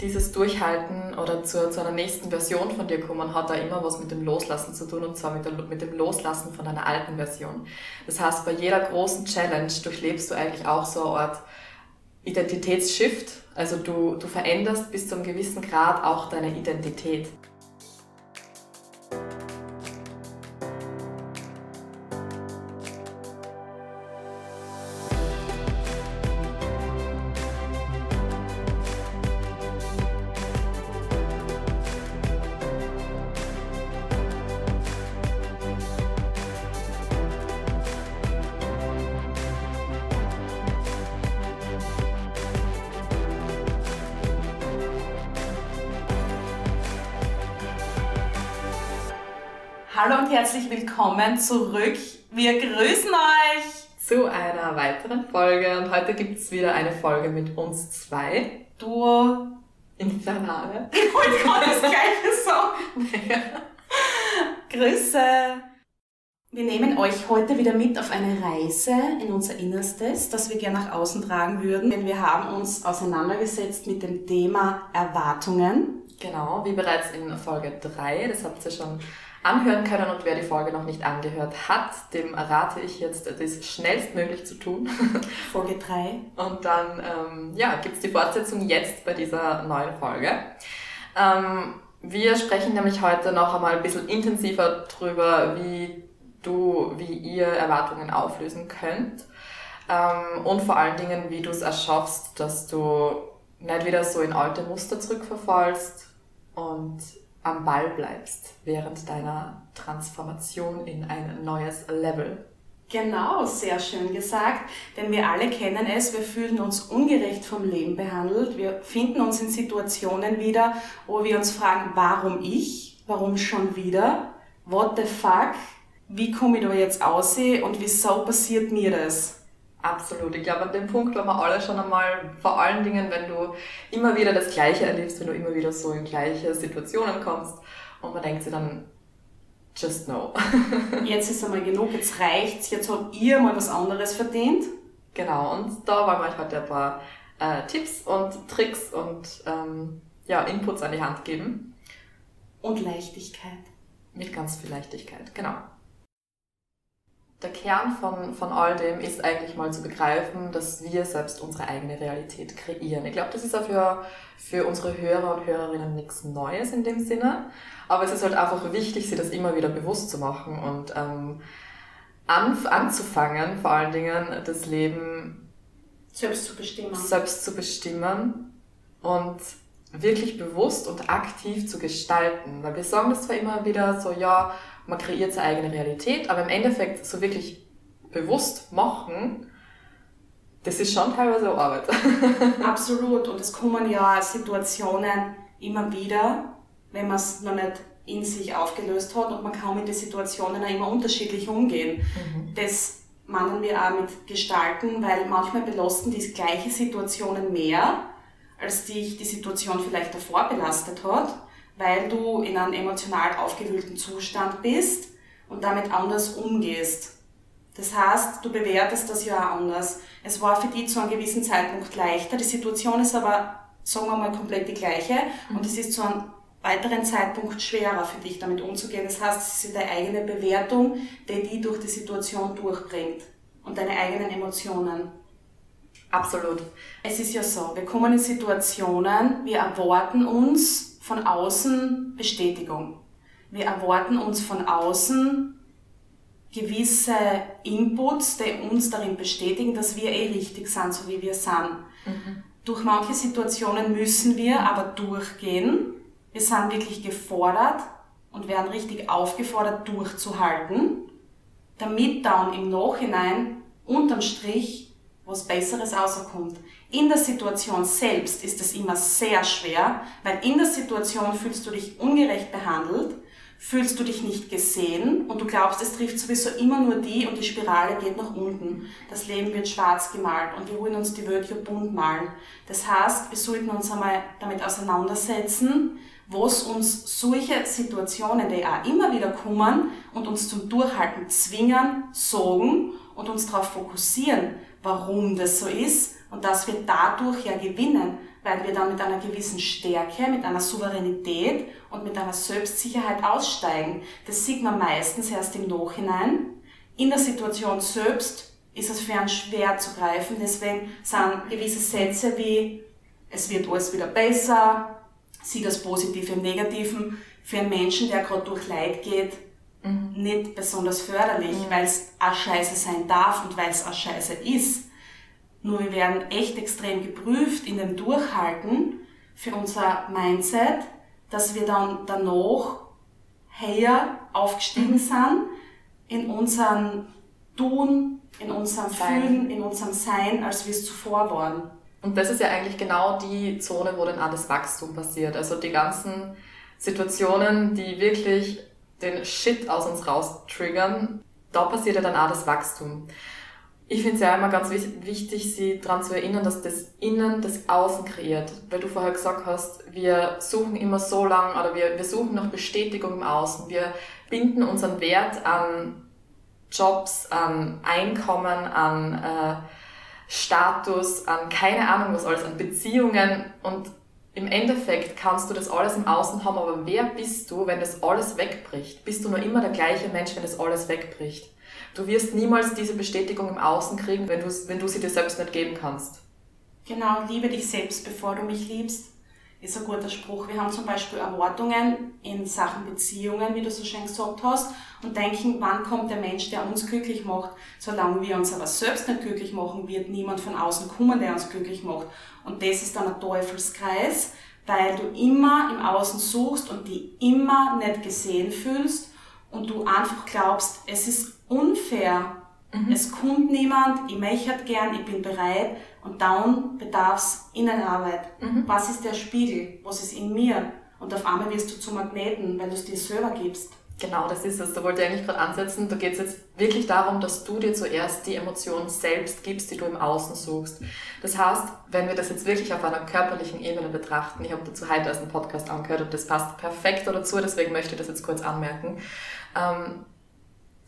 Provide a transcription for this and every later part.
dieses Durchhalten oder zu, zu einer nächsten Version von dir kommen, hat da immer was mit dem Loslassen zu tun und zwar mit, der, mit dem Loslassen von einer alten Version. Das heißt, bei jeder großen Challenge durchlebst du eigentlich auch so eine Art Identitätsshift. Also du, du veränderst bis zu einem gewissen Grad auch deine Identität. Willkommen zurück. Wir grüßen euch zu einer weiteren Folge und heute gibt es wieder eine Folge mit uns zwei. Duo Infernale. Ich wollte gerade das gleiche sagen. Grüße. Wir nehmen euch heute wieder mit auf eine Reise in unser Innerstes, das wir gerne nach außen tragen würden, denn wir haben uns auseinandergesetzt mit dem Thema Erwartungen. Genau, wie bereits in Folge 3, das habt ihr schon anhören können und wer die Folge noch nicht angehört hat, dem rate ich jetzt, das schnellstmöglich zu tun. Folge 3. Und dann ähm, ja, gibt es die Fortsetzung jetzt bei dieser neuen Folge. Ähm, wir sprechen nämlich heute noch einmal ein bisschen intensiver drüber, wie du, wie ihr Erwartungen auflösen könnt. Ähm, und vor allen Dingen, wie du es erschaffst, dass du nicht wieder so in alte Muster zurückverfallst und am Ball bleibst während deiner Transformation in ein neues Level. Genau, sehr schön gesagt, denn wir alle kennen es, wir fühlen uns ungerecht vom Leben behandelt, wir finden uns in Situationen wieder, wo wir uns fragen, warum ich, warum schon wieder, what the fuck, wie komme ich da jetzt aus und wieso passiert mir das? Absolut. Ich glaube, an dem Punkt waren wir alle schon einmal, vor allen Dingen, wenn du immer wieder das Gleiche erlebst, wenn du immer wieder so in gleiche Situationen kommst und man denkt sich dann, just no. jetzt ist einmal genug, jetzt reicht's, jetzt habt ihr mal was anderes verdient. Genau, und da wollen wir euch heute ein paar äh, Tipps und Tricks und ähm, ja, Inputs an die Hand geben. Und Leichtigkeit. Mit ganz viel Leichtigkeit, genau der Kern von, von all dem ist eigentlich mal zu begreifen, dass wir selbst unsere eigene Realität kreieren. Ich glaube, das ist auch für, für unsere Hörer und Hörerinnen nichts Neues in dem Sinne. Aber es ist halt einfach wichtig, sich das immer wieder bewusst zu machen und ähm, an, anzufangen, vor allen Dingen das Leben selbst zu bestimmen. Selbst zu bestimmen und wirklich bewusst und aktiv zu gestalten. Weil wir sagen das zwar immer wieder so, ja, man kreiert seine eigene Realität, aber im Endeffekt so wirklich bewusst machen, das ist schon teilweise Arbeit. Absolut. Und es kommen ja Situationen immer wieder, wenn man es noch nicht in sich aufgelöst hat und man kann mit den Situationen auch immer unterschiedlich umgehen. Mhm. Das meinen wir auch mit Gestalten, weil manchmal belasten die gleiche Situationen mehr, als dich die Situation vielleicht davor belastet hat weil du in einem emotional aufgewühlten Zustand bist und damit anders umgehst. Das heißt, du bewertest das ja auch anders. Es war für dich zu einem gewissen Zeitpunkt leichter, die Situation ist aber, sagen wir mal, komplett die gleiche mhm. und es ist zu einem weiteren Zeitpunkt schwerer für dich damit umzugehen. Das heißt, es ist deine eigene Bewertung, die die durch die Situation durchbringt und deine eigenen Emotionen. Absolut. Es ist ja so, wir kommen in Situationen, wir erwarten uns von außen Bestätigung. Wir erwarten uns von außen gewisse Inputs, die uns darin bestätigen, dass wir eh richtig sind, so wie wir sind. Mhm. Durch manche Situationen müssen wir aber durchgehen. Wir sind wirklich gefordert und werden richtig aufgefordert, durchzuhalten, damit dann im Nachhinein unterm Strich was Besseres rauskommt. In der Situation selbst ist es immer sehr schwer, weil in der Situation fühlst du dich ungerecht behandelt, fühlst du dich nicht gesehen und du glaubst, es trifft sowieso immer nur die und die Spirale geht nach unten. Das Leben wird schwarz gemalt und wir wollen uns die ja bunt malen. Das heißt, wir sollten uns einmal damit auseinandersetzen, was uns solche Situationen, die auch immer wieder kommen und uns zum Durchhalten zwingen, sorgen und uns darauf fokussieren, warum das so ist und dass wir dadurch ja gewinnen, weil wir dann mit einer gewissen Stärke, mit einer Souveränität und mit einer Selbstsicherheit aussteigen. Das sieht man meistens erst im Nachhinein. In der Situation selbst ist es für einen schwer zu greifen. Deswegen sind gewisse Sätze wie es wird alles wieder besser, sieh das Positive im Negativen, für einen Menschen, der gerade durch Leid geht, mhm. nicht besonders förderlich, mhm. weil es auch scheiße sein darf und weil es auch scheiße ist. Nur wir werden echt extrem geprüft in dem Durchhalten für unser Mindset, dass wir dann danach höher aufgestiegen mhm. sind in unserem Tun, in unserem Sein. Fühlen, in unserem Sein, als wir es zuvor waren. Und das ist ja eigentlich genau die Zone, wo dann alles Wachstum passiert. Also die ganzen Situationen, die wirklich den Shit aus uns raus triggern, da passiert ja dann auch das Wachstum. Ich finde es ja immer ganz wichtig, sie daran zu erinnern, dass das Innen das Außen kreiert. Weil du vorher gesagt hast, wir suchen immer so lang oder wir, wir suchen nach Bestätigung im Außen. Wir binden unseren Wert an Jobs, an Einkommen, an äh, Status, an keine Ahnung was alles, an Beziehungen und im Endeffekt kannst du das alles im Außen haben, aber wer bist du, wenn das alles wegbricht? Bist du nur immer der gleiche Mensch, wenn das alles wegbricht? Du wirst niemals diese Bestätigung im Außen kriegen, wenn du, wenn du sie dir selbst nicht geben kannst. Genau, liebe dich selbst, bevor du mich liebst, ist ein guter Spruch. Wir haben zum Beispiel Erwartungen in Sachen Beziehungen, wie du so schön gesagt hast, und denken, wann kommt der Mensch, der uns glücklich macht. Solange wir uns aber selbst nicht glücklich machen, wird niemand von außen kommen, der uns glücklich macht. Und das ist dann ein Teufelskreis, weil du immer im Außen suchst und die immer nicht gesehen fühlst und du einfach glaubst, es ist unfair. Mhm. Es kommt niemand, ich möchte gern, ich bin bereit und dann bedarf es Innenarbeit. Mhm. Was ist der Spiegel? Was ist in mir? Und auf einmal wirst du zum Magneten, wenn du es dir selber gibst. Genau, das ist es. Da wollte ich eigentlich gerade ansetzen. Da geht es jetzt wirklich darum, dass du dir zuerst die Emotion selbst gibst, die du im Außen suchst. Das heißt, wenn wir das jetzt wirklich auf einer körperlichen Ebene betrachten, ich habe dazu heute erst einen Podcast angehört und das passt perfekt dazu, deswegen möchte ich das jetzt kurz anmerken. Ähm,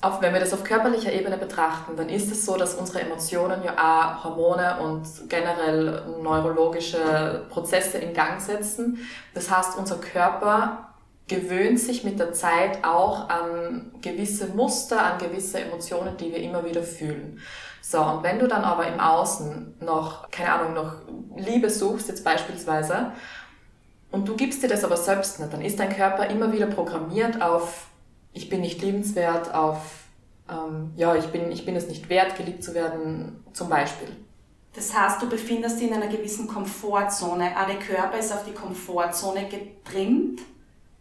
auf, wenn wir das auf körperlicher Ebene betrachten, dann ist es so, dass unsere Emotionen ja auch Hormone und generell neurologische Prozesse in Gang setzen. Das heißt, unser Körper gewöhnt sich mit der Zeit auch an gewisse Muster, an gewisse Emotionen, die wir immer wieder fühlen. So, und wenn du dann aber im Außen noch, keine Ahnung, noch Liebe suchst, jetzt beispielsweise, und du gibst dir das aber selbst nicht, dann ist dein Körper immer wieder programmiert auf, ich bin nicht liebenswert, auf, ähm, ja, ich bin, ich bin es nicht wert, geliebt zu werden, zum Beispiel. Das heißt, du befindest dich in einer gewissen Komfortzone. Auch der Körper ist auf die Komfortzone getrimmt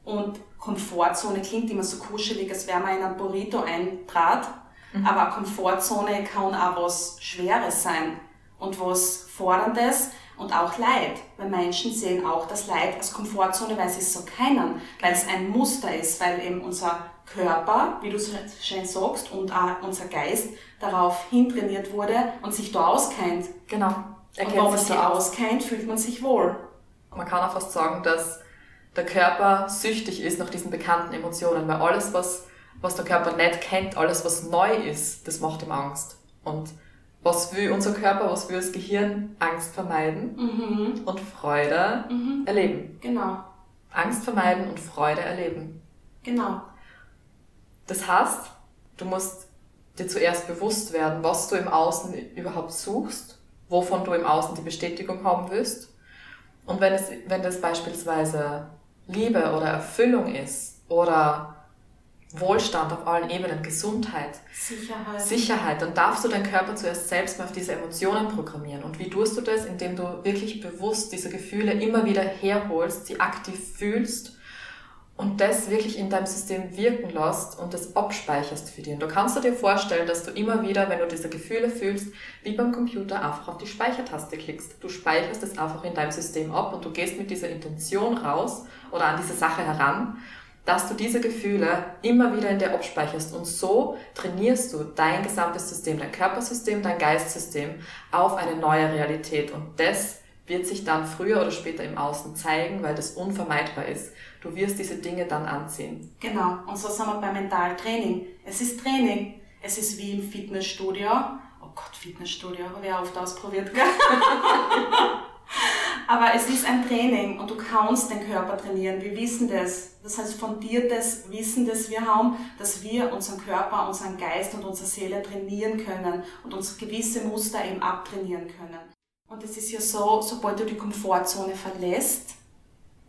und Komfortzone klingt immer so kuschelig, als wäre man in ein Burrito eintrat. Mhm. Aber Komfortzone kann auch was Schweres sein und was Forderndes und auch Leid. Weil Menschen sehen auch das Leid als Komfortzone, weil sie es so kennen, weil es ein Muster ist, weil eben unser Körper, wie du schön sagst, und auch unser Geist darauf hintrainiert wurde und sich da auskennt. Genau. und wenn man sich auskennt, fühlt man sich wohl. Man kann auch fast sagen, dass der Körper süchtig ist nach diesen bekannten Emotionen, weil alles, was, was der Körper nicht kennt, alles, was neu ist, das macht ihm Angst. Und was will unser Körper, was will das Gehirn? Angst vermeiden mhm. und Freude mhm. erleben. Genau. Angst vermeiden und Freude erleben. Genau. Das heißt, du musst dir zuerst bewusst werden, was du im Außen überhaupt suchst, wovon du im Außen die Bestätigung haben willst. Und wenn, es, wenn das beispielsweise Liebe oder Erfüllung ist oder Wohlstand auf allen Ebenen, Gesundheit, Sicherheit. Sicherheit, dann darfst du deinen Körper zuerst selbst mal auf diese Emotionen programmieren. Und wie tust du das? Indem du wirklich bewusst diese Gefühle immer wieder herholst, sie aktiv fühlst und das wirklich in deinem System wirken lässt und das abspeicherst für dich. Und du kannst dir vorstellen, dass du immer wieder, wenn du diese Gefühle fühlst, wie beim Computer einfach auf die Speichertaste klickst. Du speicherst es einfach in deinem System ab und du gehst mit dieser Intention raus oder an diese Sache heran, dass du diese Gefühle immer wieder in dir abspeicherst und so trainierst du dein gesamtes System, dein Körpersystem, dein Geistsystem auf eine neue Realität und das wird sich dann früher oder später im Außen zeigen, weil das unvermeidbar ist. Du wirst diese Dinge dann anziehen. Genau, und so sind wir beim Mentaltraining. Es ist Training. Es ist wie im Fitnessstudio. Oh Gott, Fitnessstudio, auch oft ausprobiert. Aber es ist ein Training und du kannst den Körper trainieren. Wir wissen das. Das heißt, fundiertes Wissen, das wir haben, dass wir unseren Körper, unseren Geist und unsere Seele trainieren können und uns gewisse Muster eben abtrainieren können. Und es ist ja so, sobald du die Komfortzone verlässt,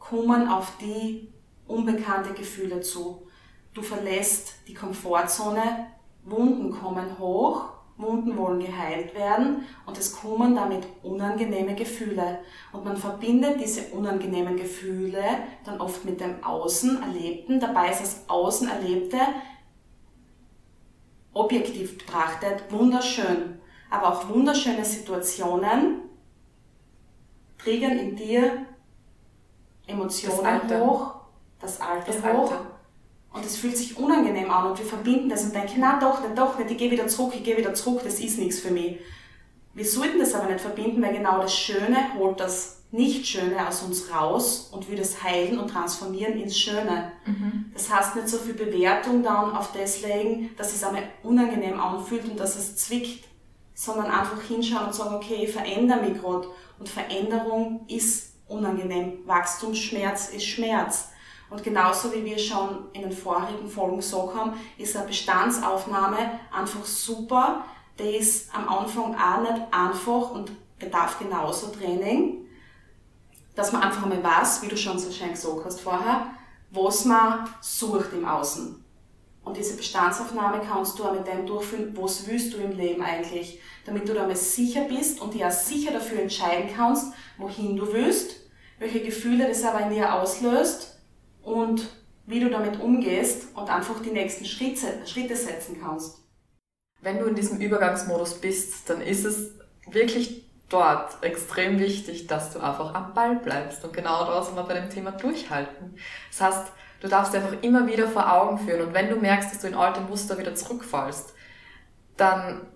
kommen auf die unbekannte Gefühle zu. Du verlässt die Komfortzone, Wunden kommen hoch, Wunden wollen geheilt werden und es kommen damit unangenehme Gefühle. Und man verbindet diese unangenehmen Gefühle dann oft mit dem Außen Erlebten. Dabei ist das Außen Erlebte objektiv betrachtet wunderschön. Aber auch wunderschöne Situationen triggern in dir Emotionen das hoch, das Alte das hoch. Alte. Und es fühlt sich unangenehm an und wir verbinden das und denken, na doch nicht, doch nicht, ich gehe wieder zurück, ich gehe wieder zurück, das ist nichts für mich. Wir sollten das aber nicht verbinden, weil genau das Schöne holt das Nicht-Schöne aus uns raus und will das heilen und transformieren ins Schöne. Mhm. Das heißt nicht so viel Bewertung dann auf das legen, dass es einmal unangenehm anfühlt und dass es zwickt, sondern einfach hinschauen und sagen, okay, ich verändere mich gerade. Und Veränderung ist unangenehm. Wachstumsschmerz ist Schmerz. Und genauso wie wir schon in den vorherigen Folgen gesagt haben, ist eine Bestandsaufnahme einfach super. Die ist am Anfang auch nicht einfach und bedarf genauso Training, dass man einfach einmal weiß, wie du schon so schön gesagt hast vorher, was man sucht im Außen. Und diese Bestandsaufnahme kannst du auch mit dem durchführen, was willst du im Leben eigentlich, damit du damit sicher bist und dir auch sicher dafür entscheiden kannst, wohin du willst, welche Gefühle das aber in dir auslöst und wie du damit umgehst und einfach die nächsten Schritte, Schritte setzen kannst. Wenn du in diesem Übergangsmodus bist, dann ist es wirklich dort extrem wichtig, dass du einfach am Ball bleibst. Und genau da wir bei dem Thema Durchhalten. Das heißt, du darfst dir einfach immer wieder vor Augen führen. Und wenn du merkst, dass du in alte Muster wieder zurückfallst, dann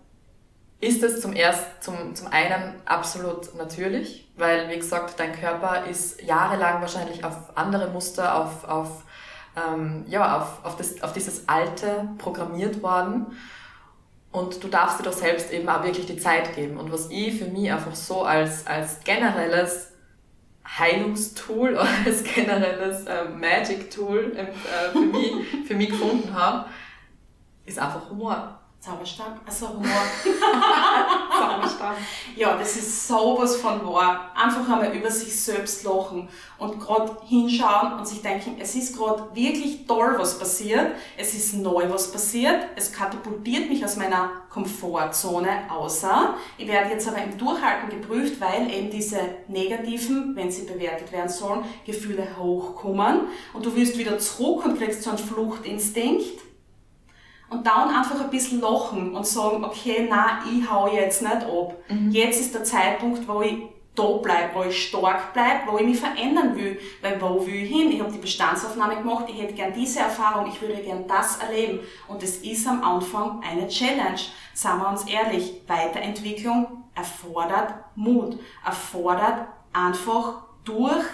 ist es zum erst, zum, zum einen absolut natürlich, weil, wie gesagt, dein Körper ist jahrelang wahrscheinlich auf andere Muster, auf, auf, ähm, ja, auf, auf, das, auf dieses Alte programmiert worden. Und du darfst dir doch selbst eben auch wirklich die Zeit geben. Und was ich für mich einfach so als, als generelles Heilungstool oder als generelles äh, Magic-Tool äh, für, mich, für mich gefunden habe, ist einfach Humor. Zauberstab, also Humor. Zauberstab. Ja, das ist sowas von wahr. Einfach einmal über sich selbst lachen und gerade hinschauen und sich denken, es ist gerade wirklich toll, was passiert. Es ist neu, was passiert. Es katapultiert mich aus meiner Komfortzone außer. Ich werde jetzt aber im Durchhalten geprüft, weil eben diese negativen, wenn sie bewertet werden sollen, Gefühle hochkommen und du wirst wieder zurück und kriegst so einen Fluchtinstinkt und dann einfach ein bisschen lachen und sagen, okay, na, ich hau jetzt nicht ab. Mhm. Jetzt ist der Zeitpunkt, wo ich da bleib, wo ich stark bleib, wo ich mich verändern will. Weil wo will ich hin? Ich habe die Bestandsaufnahme gemacht, ich hätte gern diese Erfahrung, ich würde gern das erleben. Und es ist am Anfang eine Challenge. Sagen wir uns ehrlich, Weiterentwicklung erfordert Mut, erfordert einfach durch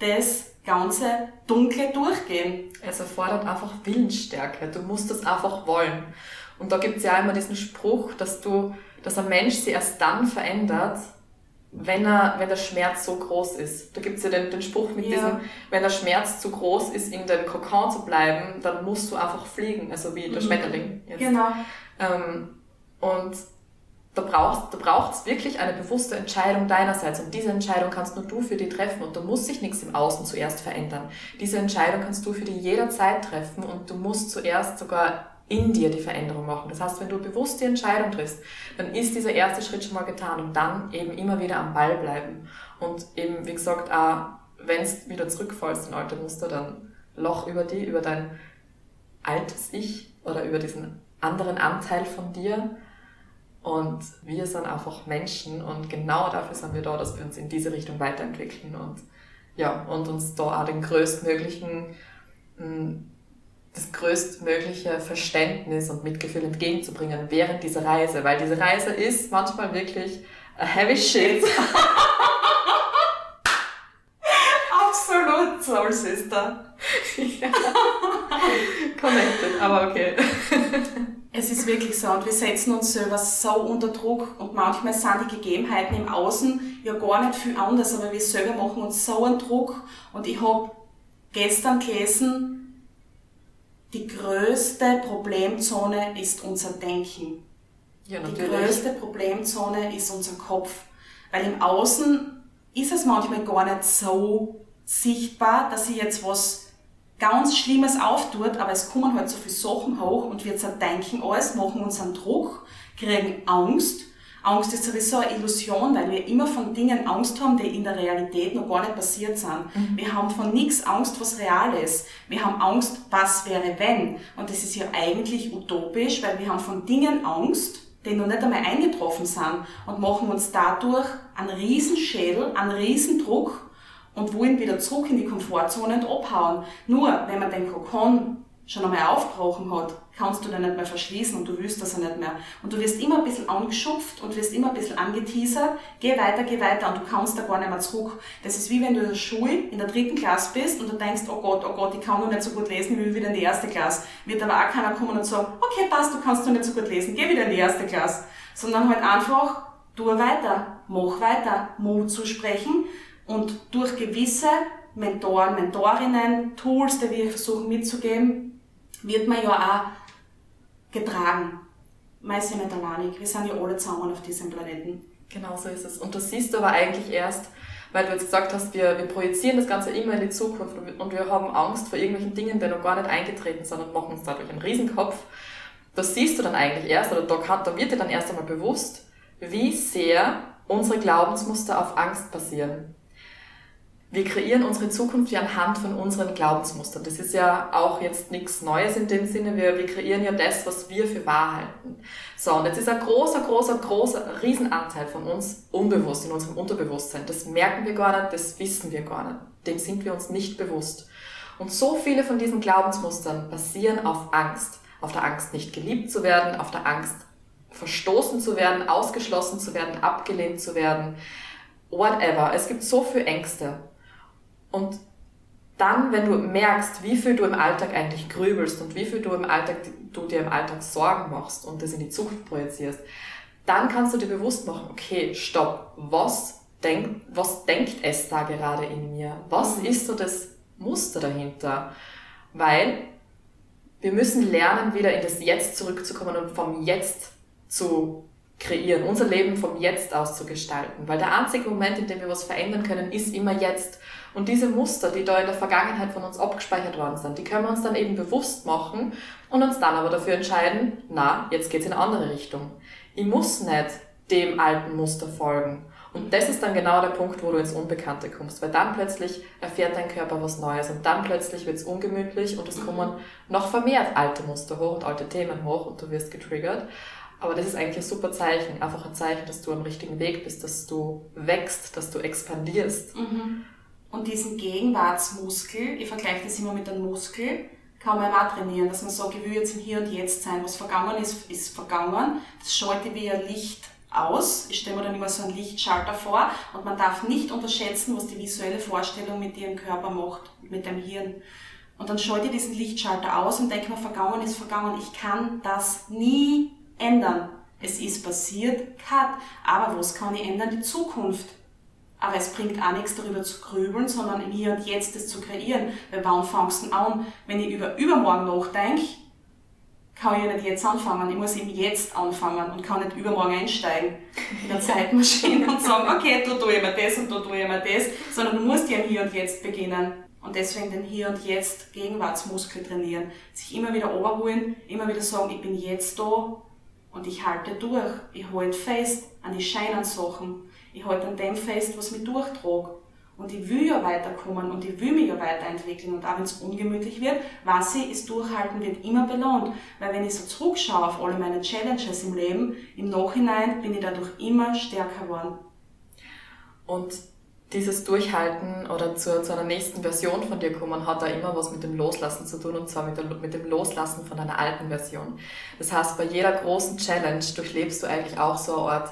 das ganze Dunkle durchgehen. Es erfordert einfach Willensstärke. Du musst das einfach wollen. Und da gibt's ja immer diesen Spruch, dass du, dass ein Mensch sich erst dann verändert, wenn er, wenn der Schmerz so groß ist. Da gibt's ja den, den Spruch mit ja. diesem, wenn der Schmerz zu groß ist, in dem Kokon zu bleiben, dann musst du einfach fliegen, also wie der mhm. Schmetterling jetzt. Genau. Ähm, und da brauchst, da braucht's wirklich eine bewusste Entscheidung deinerseits. Und diese Entscheidung kannst nur du für dich treffen. Und da muss sich nichts im Außen zuerst verändern. Diese Entscheidung kannst du für dich jederzeit treffen. Und du musst zuerst sogar in dir die Veränderung machen. Das heißt, wenn du bewusst die Entscheidung triffst, dann ist dieser erste Schritt schon mal getan und dann eben immer wieder am Ball bleiben. Und eben, wie gesagt, auch wenn es wieder zurückfallst in alte Muster, dann loch über die, über dein altes Ich oder über diesen anderen Anteil von dir und wir sind einfach Menschen und genau dafür sind wir da, dass wir uns in diese Richtung weiterentwickeln und ja, und uns da auch den größtmöglichen, hm, das größtmögliche Verständnis und Mitgefühl entgegenzubringen während dieser Reise, weil diese Reise ist manchmal wirklich a heavy shit. Absolut, Soul Sister. Connected, aber okay. Es ist wirklich so und wir setzen uns selber so unter Druck und manchmal sind die Gegebenheiten im Außen ja gar nicht viel anders, aber wir selber machen uns so einen Druck und ich habe gestern gelesen, die größte Problemzone ist unser Denken. Ja, natürlich. Die größte Problemzone ist unser Kopf, weil im Außen ist es manchmal gar nicht so sichtbar, dass sie jetzt was ganz Schlimmes auftut, aber es kommen halt so viele Sachen hoch und wir zerdenken alles, machen uns einen Druck, kriegen Angst. Angst ist sowieso eine Illusion, weil wir immer von Dingen Angst haben, die in der Realität noch gar nicht passiert sind. Mhm. Wir haben von nichts Angst, was real ist. Wir haben Angst, was wäre wenn. Und das ist ja eigentlich utopisch, weil wir haben von Dingen Angst, die noch nicht einmal eingetroffen sind und machen uns dadurch einen Riesenschädel, einen Riesendruck und wollen wieder zurück in die Komfortzone und abhauen. Nur, wenn man den Kokon schon einmal aufgebrochen hat, kannst du den nicht mehr verschließen und du willst das ja nicht mehr. Und du wirst immer ein bisschen angeschupft und wirst immer ein bisschen angeteasert, geh weiter, geh weiter und du kannst da gar nicht mehr zurück. Das ist wie wenn du in der Schule in der dritten Klasse bist und du denkst, oh Gott, oh Gott, ich kann noch nicht so gut lesen, ich will wieder in die erste Klasse. Wird aber auch keiner kommen und sagen, okay, passt, du kannst noch nicht so gut lesen, geh wieder in die erste Klasse. Sondern halt einfach, tu weiter, mach weiter, Mut zu sprechen, und durch gewisse Mentoren, Mentorinnen, Tools, die wir versuchen mitzugeben, wird man ja auch getragen. Man ist ja nicht alleinig. Wir sind ja alle zusammen auf diesem Planeten. Genau so ist es. Und das siehst du aber eigentlich erst, weil du jetzt gesagt hast, wir, wir projizieren das Ganze immer in die Zukunft und wir haben Angst vor irgendwelchen Dingen, die noch gar nicht eingetreten sind und machen uns dadurch einen Riesenkopf. Das siehst du dann eigentlich erst, oder da, kann, da wird dir dann erst einmal bewusst, wie sehr unsere Glaubensmuster auf Angst basieren wir kreieren unsere Zukunft ja anhand von unseren Glaubensmustern. Das ist ja auch jetzt nichts Neues in dem Sinne. Wir, wir kreieren ja das, was wir für wahr halten. So, und jetzt ist ein großer, großer, großer Riesenanteil von uns unbewusst in unserem Unterbewusstsein. Das merken wir gar nicht, das wissen wir gar nicht. Dem sind wir uns nicht bewusst. Und so viele von diesen Glaubensmustern basieren auf Angst. Auf der Angst, nicht geliebt zu werden, auf der Angst, verstoßen zu werden, ausgeschlossen zu werden, abgelehnt zu werden, whatever. Es gibt so viele Ängste. Und dann, wenn du merkst, wie viel du im Alltag eigentlich grübelst und wie viel du im Alltag, du dir im Alltag Sorgen machst und das in die Zukunft projizierst, dann kannst du dir bewusst machen, okay, stopp, was denkt, was denkt es da gerade in mir? Was mhm. ist so das Muster dahinter? Weil wir müssen lernen, wieder in das Jetzt zurückzukommen und vom Jetzt zu kreieren, unser Leben vom Jetzt aus zu gestalten. Weil der einzige Moment, in dem wir was verändern können, ist immer jetzt. Und diese Muster, die da in der Vergangenheit von uns abgespeichert worden sind, die können wir uns dann eben bewusst machen und uns dann aber dafür entscheiden, na, jetzt geht's in eine andere Richtung. Ich muss nicht dem alten Muster folgen. Und das ist dann genau der Punkt, wo du ins Unbekannte kommst, weil dann plötzlich erfährt dein Körper was Neues und dann plötzlich wird's ungemütlich und es kommen noch vermehrt alte Muster hoch und alte Themen hoch und du wirst getriggert. Aber das ist eigentlich ein super Zeichen, einfach ein Zeichen, dass du am richtigen Weg bist, dass du wächst, dass du expandierst. Mhm. Und diesen Gegenwartsmuskel, ich vergleiche das immer mit einem Muskel, kann man auch trainieren, dass man sagt, ich jetzt im Hier und Jetzt sein. Was vergangen ist, ist vergangen. Das schalte wie ein Licht aus. Ich stelle mir dann immer so einen Lichtschalter vor und man darf nicht unterschätzen, was die visuelle Vorstellung mit ihrem Körper macht, mit dem Hirn. Und dann schalte ich diesen Lichtschalter aus und denke mir, vergangen ist vergangen. Ich kann das nie ändern. Es ist passiert, cut. Aber was kann ich ändern? Die Zukunft. Aber es bringt auch nichts darüber zu grübeln, sondern im Hier und Jetzt das zu kreieren. Weil wann fangst du an? Wenn ich über übermorgen nachdenke, kann ich ja nicht jetzt anfangen. Ich muss eben jetzt anfangen und kann nicht übermorgen einsteigen in der Zeitmaschine und sagen, okay, du tue ich mir das und du tue ich mir das, sondern du musst ja im Hier und Jetzt beginnen. Und deswegen den Hier und Jetzt Gegenwartsmuskel trainieren. Sich immer wieder oberholen, immer wieder sagen, ich bin jetzt da und ich halte durch. Ich halte fest an die scheinen Sachen ich halte an dem fest, was mich durchtrage. Und ich will ja weiterkommen und ich will mich ja weiterentwickeln. Und auch wenn es ungemütlich wird, was ich ist Durchhalten wird immer belohnt. Weil wenn ich so zurückschaue auf alle meine Challenges im Leben, im Nachhinein bin ich dadurch immer stärker geworden. Und dieses Durchhalten oder zu, zu einer nächsten Version von dir kommen, hat da immer was mit dem Loslassen zu tun und zwar mit, der, mit dem Loslassen von einer alten Version. Das heißt, bei jeder großen Challenge durchlebst du eigentlich auch so eine Art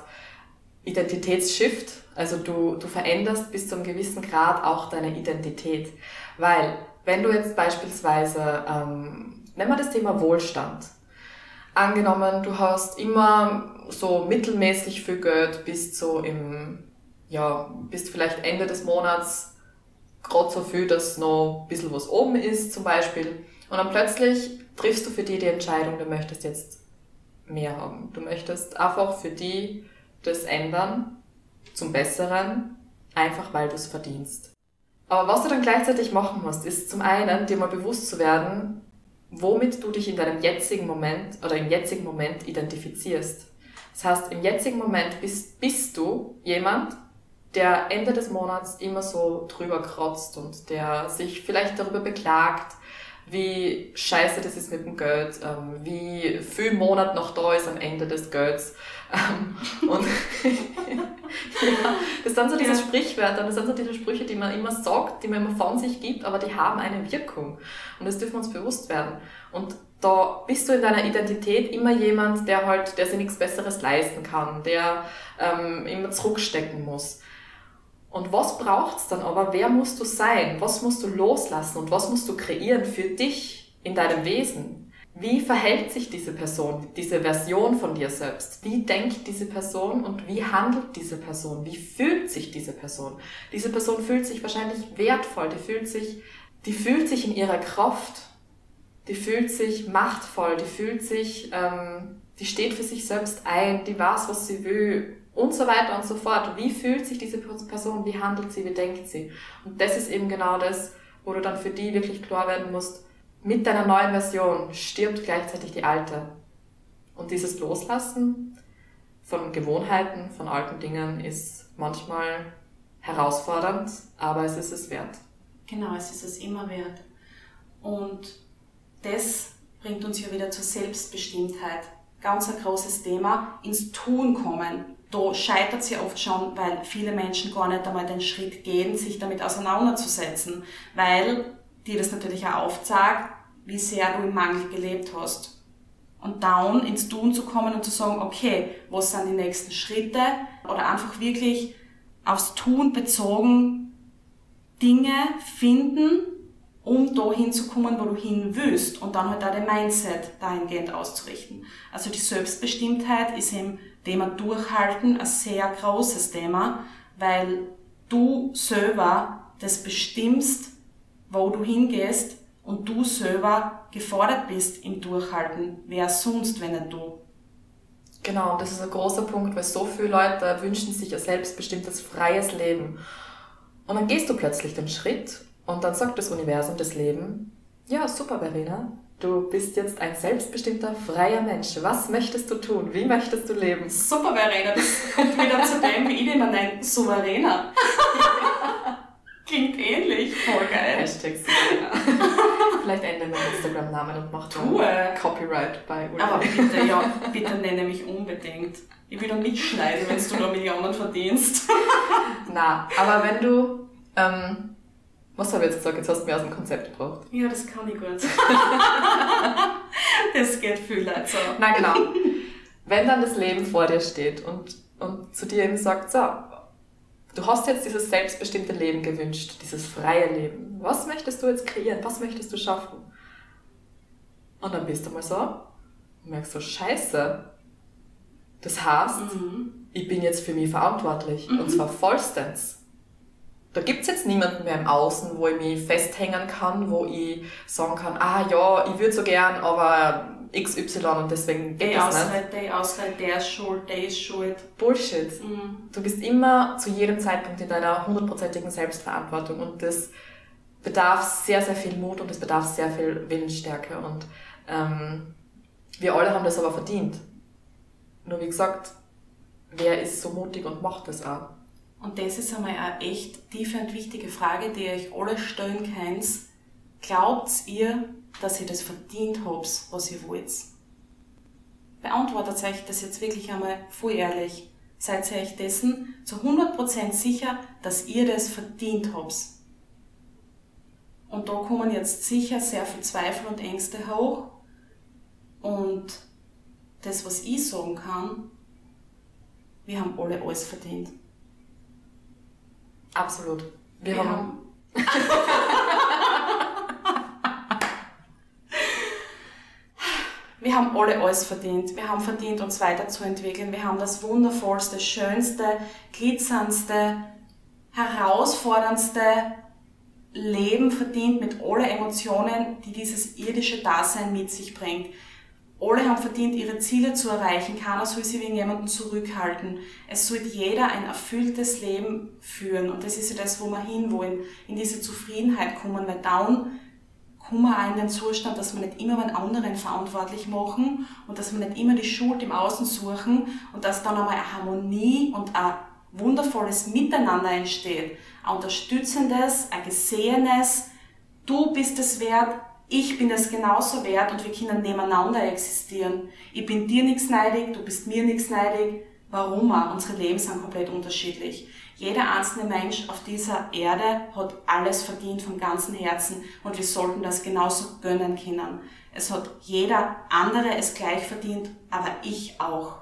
Identitätsshift. Also du, du veränderst bis zu einem gewissen Grad auch deine Identität. Weil, wenn du jetzt beispielsweise, ähm, nehmen wir das Thema Wohlstand. angenommen, du hast immer so mittelmäßig viel Geld, bist so im, ja, bist vielleicht Ende des Monats gerade so viel, dass noch ein bisschen was oben ist zum Beispiel. Und dann plötzlich triffst du für die die Entscheidung, du möchtest jetzt mehr haben. Du möchtest einfach für die das ändern zum Besseren, einfach weil du es verdienst. Aber was du dann gleichzeitig machen musst, ist zum einen dir mal bewusst zu werden, womit du dich in deinem jetzigen Moment oder im jetzigen Moment identifizierst. Das heißt, im jetzigen Moment bist, bist du jemand, der Ende des Monats immer so drüber kratzt und der sich vielleicht darüber beklagt, wie scheiße das ist mit dem Geld, ähm, wie viel Monat noch da ist am Ende des Gelds. Ähm, und ja, das sind so diese Sprichwörter, das sind so diese Sprüche, die man immer sagt, die man immer von sich gibt, aber die haben eine Wirkung. Und das dürfen wir uns bewusst werden. Und da bist du in deiner Identität immer jemand, der halt, der sich nichts Besseres leisten kann, der ähm, immer zurückstecken muss. Und was braucht's dann aber? Wer musst du sein? Was musst du loslassen? Und was musst du kreieren für dich in deinem Wesen? Wie verhält sich diese Person, diese Version von dir selbst? Wie denkt diese Person und wie handelt diese Person? Wie fühlt sich diese Person? Diese Person fühlt sich wahrscheinlich wertvoll, die fühlt sich, die fühlt sich in ihrer Kraft, die fühlt sich machtvoll, die fühlt sich, ähm, die steht für sich selbst ein, die weiß, was sie will und so weiter und so fort. Wie fühlt sich diese Person, wie handelt sie, wie denkt sie? Und das ist eben genau das, wo du dann für die wirklich klar werden musst, mit deiner neuen Version stirbt gleichzeitig die alte. Und dieses Loslassen von Gewohnheiten, von alten Dingen ist manchmal herausfordernd, aber es ist es wert. Genau, es ist es immer wert. Und das bringt uns ja wieder zur Selbstbestimmtheit. Ganz ein großes Thema, ins Tun kommen da scheitert sie oft schon, weil viele Menschen gar nicht einmal den Schritt gehen, sich damit auseinanderzusetzen, weil dir das natürlich auch aufzeigt, wie sehr du im Mangel gelebt hast. Und dann ins Tun zu kommen und zu sagen, okay, was sind die nächsten Schritte? Oder einfach wirklich aufs Tun bezogen Dinge finden, um da hinzukommen, wo du hin willst und dann halt auch dein Mindset dahingehend auszurichten. Also die Selbstbestimmtheit ist eben Thema Durchhalten ein sehr großes Thema, weil du selber das bestimmst, wo du hingehst und du selber gefordert bist im Durchhalten. Wer sonst, wenn nicht du? Genau, das ist ein großer Punkt, weil so viele Leute wünschen sich ein selbstbestimmtes, freies Leben. Und dann gehst du plötzlich den Schritt und dann sagt das Universum, das Leben, ja, super, Verena, Du bist jetzt ein selbstbestimmter, freier Mensch. Was möchtest du tun? Wie möchtest du leben? Super, Verena. Das kommt wieder zu dem, wie ich immer nenne, souveräner. Klingt ähnlich. Voll geil. Hashtag souveräner. Vielleicht ändern wir den Instagram-Namen und machen Tue. Copyright bei Ulrich. Aber bitte, ja, bitte nenne mich unbedingt. Ich will dann mitschneiden, wenn du da Millionen verdienst. Na, aber wenn du ähm, was habe ich jetzt gesagt? Jetzt hast du mir aus dem Konzept gebracht. Ja, das kann ich gut. das geht viel Leute so. Na genau. Wenn dann das Leben vor dir steht und, und zu dir eben sagt, so, du hast jetzt dieses selbstbestimmte Leben gewünscht, dieses freie Leben. Was möchtest du jetzt kreieren? Was möchtest du schaffen? Und dann bist du mal so und merkst so, scheiße. Das heißt, mhm. ich bin jetzt für mich verantwortlich. Mhm. Und zwar vollstens da gibt's jetzt niemanden mehr im Außen, wo ich mich festhängen kann, wo ich sagen kann, ah ja, ich würde so gern, aber XY und deswegen geht das Ausrede, nicht. Ausrede, der ist schuld, der ist schuld. Bullshit. Mhm. Du bist immer zu jedem Zeitpunkt in deiner hundertprozentigen Selbstverantwortung und das bedarf sehr, sehr viel Mut und es bedarf sehr viel Willensstärke und ähm, wir alle haben das aber verdient. Nur wie gesagt, wer ist so mutig und macht das auch? Und das ist einmal eine echt tiefe und wichtige Frage, die ihr euch alle stellen könnt. Glaubt ihr, dass ihr das verdient habt, was ihr wollt? Beantwortet euch das jetzt wirklich einmal voll ehrlich. Seid ihr euch dessen zu 100% sicher, dass ihr das verdient habt? Und da kommen jetzt sicher sehr viel Zweifel und Ängste hoch. Und das, was ich sagen kann, wir haben alle alles verdient. Absolut. Wir ja. haben. wir haben alle alles verdient. Wir haben verdient, uns weiterzuentwickeln. Wir haben das wundervollste, schönste, glitzerndste, herausforderndste Leben verdient mit allen Emotionen, die dieses irdische Dasein mit sich bringt. Alle haben verdient, ihre Ziele zu erreichen. Keiner soll sie wegen jemandem zurückhalten. Es sollte jeder ein erfülltes Leben führen. Und das ist ja das, wo wir hinwollen. In diese Zufriedenheit kommen. Weil dann kommen wir auch in den Zustand, dass wir nicht immer den anderen verantwortlich machen und dass wir nicht immer die Schuld im Außen suchen und dass dann einmal eine Harmonie und ein wundervolles Miteinander entsteht. Ein unterstützendes, ein gesehenes, du bist es wert, ich bin es genauso wert und wir können nebeneinander existieren. Ich bin dir nichts neidig, du bist mir nichts neidig. Warum auch? Unsere Leben sind komplett unterschiedlich. Jeder einzelne Mensch auf dieser Erde hat alles verdient vom ganzen Herzen und wir sollten das genauso gönnen können. Es hat jeder andere es gleich verdient, aber ich auch.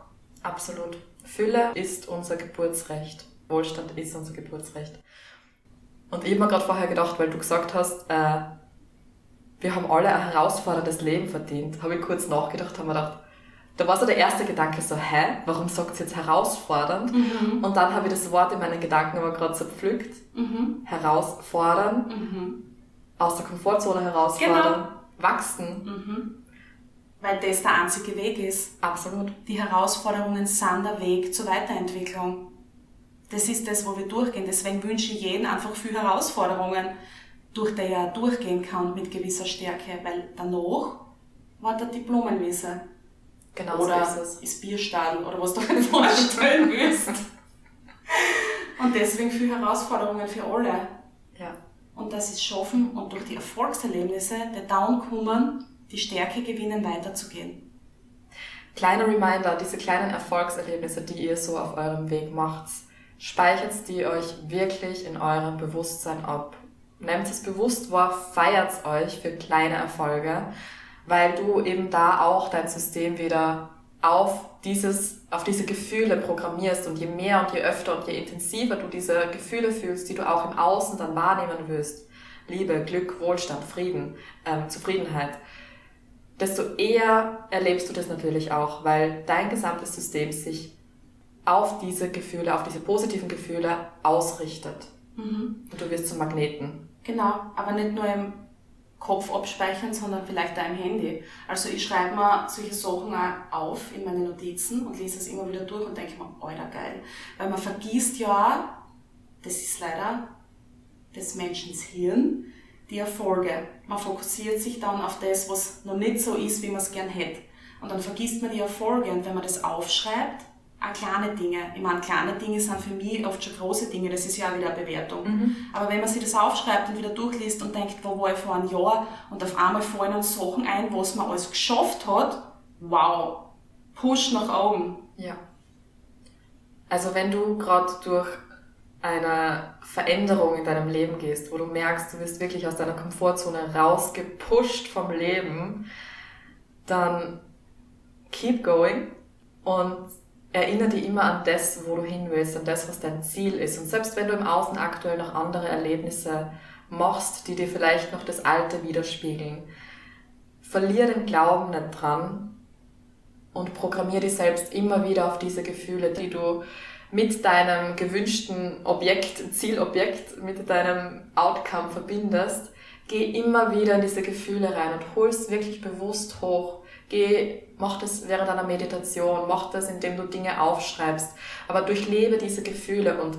Absolut. Fülle ist unser Geburtsrecht. Wohlstand ist unser Geburtsrecht. Und ich habe mir gerade vorher gedacht, weil du gesagt hast, äh, wir haben alle ein herausforderndes Leben verdient, habe ich kurz nachgedacht, habe mir gedacht, da war so der erste Gedanke so, hä, warum sagt sie jetzt herausfordernd? Mhm. Und dann habe ich das Wort in meinen Gedanken aber gerade zerpflückt. Mhm. Herausfordern, mhm. aus der Komfortzone herausfordern, genau. wachsen. Mhm. Weil das der einzige Weg ist. Absolut. Die Herausforderungen sind der Weg zur Weiterentwicklung. Das ist das, wo wir durchgehen. Deswegen wünsche ich jedem einfach viel Herausforderungen durch die er durchgehen kann mit gewisser Stärke, weil danach wartet die Blumenwiese. Genau oder so ist es. Ist Bierstadel oder was du halt vorstellen willst. Und deswegen viele Herausforderungen für alle. Ja. Und das ist schaffen und durch die Erfolgserlebnisse der Down kommen, die Stärke gewinnen, weiterzugehen. Kleiner Reminder, diese kleinen Erfolgserlebnisse, die ihr so auf eurem Weg macht, speichert die euch wirklich in eurem Bewusstsein ab nehmt es bewusst wahr, feiert euch für kleine Erfolge, weil du eben da auch dein System wieder auf dieses, auf diese Gefühle programmierst und je mehr und je öfter und je intensiver du diese Gefühle fühlst, die du auch im Außen dann wahrnehmen wirst, Liebe, Glück, Wohlstand, Frieden, ähm, Zufriedenheit, desto eher erlebst du das natürlich auch, weil dein gesamtes System sich auf diese Gefühle, auf diese positiven Gefühle ausrichtet. Mhm. Und du wirst zum Magneten. Genau, aber nicht nur im Kopf abspeichern, sondern vielleicht auch im Handy. Also ich schreibe mir solche Sachen auch auf in meine Notizen und lese es immer wieder durch und denke mir, alter geil. Weil man vergisst ja, das ist leider des Menschen Hirn, die Erfolge. Man fokussiert sich dann auf das, was noch nicht so ist, wie man es gern hätte. Und dann vergisst man die Erfolge. Und wenn man das aufschreibt, auch kleine Dinge. Ich meine, kleine Dinge sind für mich oft schon große Dinge, das ist ja auch wieder eine Bewertung. Mhm. Aber wenn man sich das aufschreibt und wieder durchliest und denkt, wo war ich vor einem Jahr und auf einmal fallen uns Sachen ein, was man alles geschafft hat, wow, Push nach oben. Ja. Also wenn du gerade durch eine Veränderung in deinem Leben gehst, wo du merkst, du wirst wirklich aus deiner Komfortzone rausgepusht vom Leben, dann keep going und erinnere dich immer an das, wo du hin willst, an das, was dein Ziel ist. Und selbst wenn du im Außen aktuell noch andere Erlebnisse machst, die dir vielleicht noch das Alte widerspiegeln, verlier den Glauben nicht dran und programmier dich selbst immer wieder auf diese Gefühle, die du mit deinem gewünschten Objekt, Zielobjekt, mit deinem Outcome verbindest. Geh immer wieder in diese Gefühle rein und holst wirklich bewusst hoch Geh, mach das während einer Meditation, mach das, indem du Dinge aufschreibst, aber durchlebe diese Gefühle und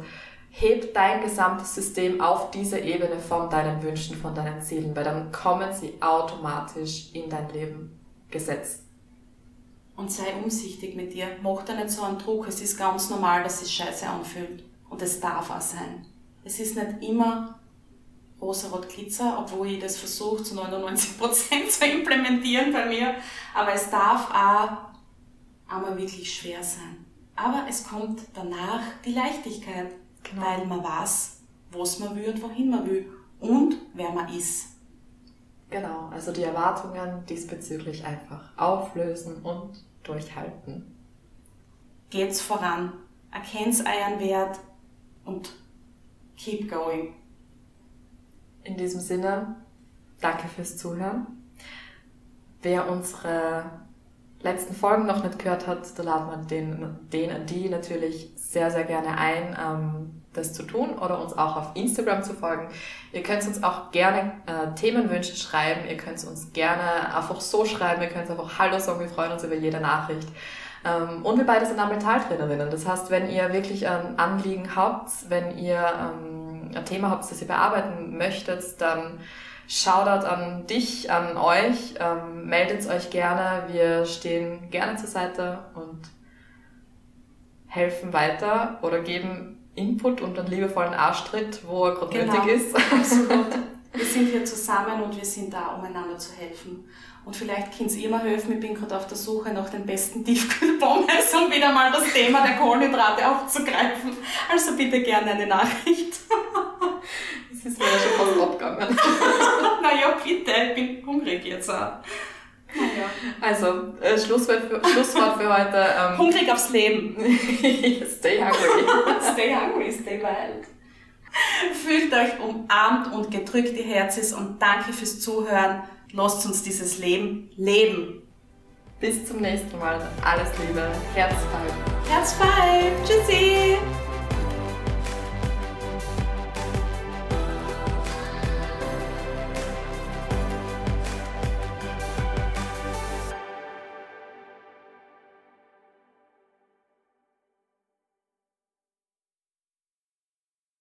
heb dein gesamtes System auf diese Ebene von deinen Wünschen, von deinen Zielen, weil dann kommen sie automatisch in dein Leben gesetzt. Und sei umsichtig mit dir. Mach dir nicht so einen Druck. Es ist ganz normal, dass es scheiße anfühlt. Und es darf auch sein. Es ist nicht immer rosa-rot Glitzer, obwohl ich das versuche zu 99% zu implementieren bei mir. Aber es darf auch einmal wirklich schwer sein. Aber es kommt danach die Leichtigkeit, genau. weil man weiß, was man will und wohin man will und wer man ist. Genau, also die Erwartungen diesbezüglich einfach auflösen und durchhalten. Geht's voran, erkennt's euren Wert und keep going. In diesem Sinne, danke fürs Zuhören. Wer unsere letzten Folgen noch nicht gehört hat, da laden wir den, den und die natürlich sehr, sehr gerne ein, ähm, das zu tun oder uns auch auf Instagram zu folgen. Ihr könnt uns auch gerne äh, Themenwünsche schreiben, ihr könnt uns gerne einfach so schreiben, ihr könnt einfach Hallo sagen, wir freuen uns über jede Nachricht. Ähm, und wir beide sind auch. Das heißt, wenn ihr wirklich ein Anliegen habt, wenn ihr ähm, ein Thema habt, das ihr bearbeiten möchtet, dann Shoutout an dich, an euch. Ähm, meldet euch gerne. Wir stehen gerne zur Seite und helfen weiter oder geben Input und einen liebevollen Arschtritt, wo er gerade genau, nötig ist. Absolut. Wir sind hier zusammen und wir sind da, um einander zu helfen. Und vielleicht könnt ihr mir helfen, ich bin gerade auf der Suche nach den besten Tiefkühlpommes, um wieder mal das Thema der Kohlenhydrate aufzugreifen. Also bitte gerne eine Nachricht. Das ist mir ja schon fast abgegangen. naja, bitte, ich bin hungrig jetzt. Naja. Also, äh, Schlusswort, für, Schlusswort für heute. Ähm, hungrig aufs Leben. stay hungry. stay hungry, stay wild. Fühlt euch umarmt und gedrückt, die Herzens, und danke fürs Zuhören. Lasst uns dieses Leben leben. Bis zum nächsten Mal. Alles Liebe. Herz five. Herz five. Tschüssi.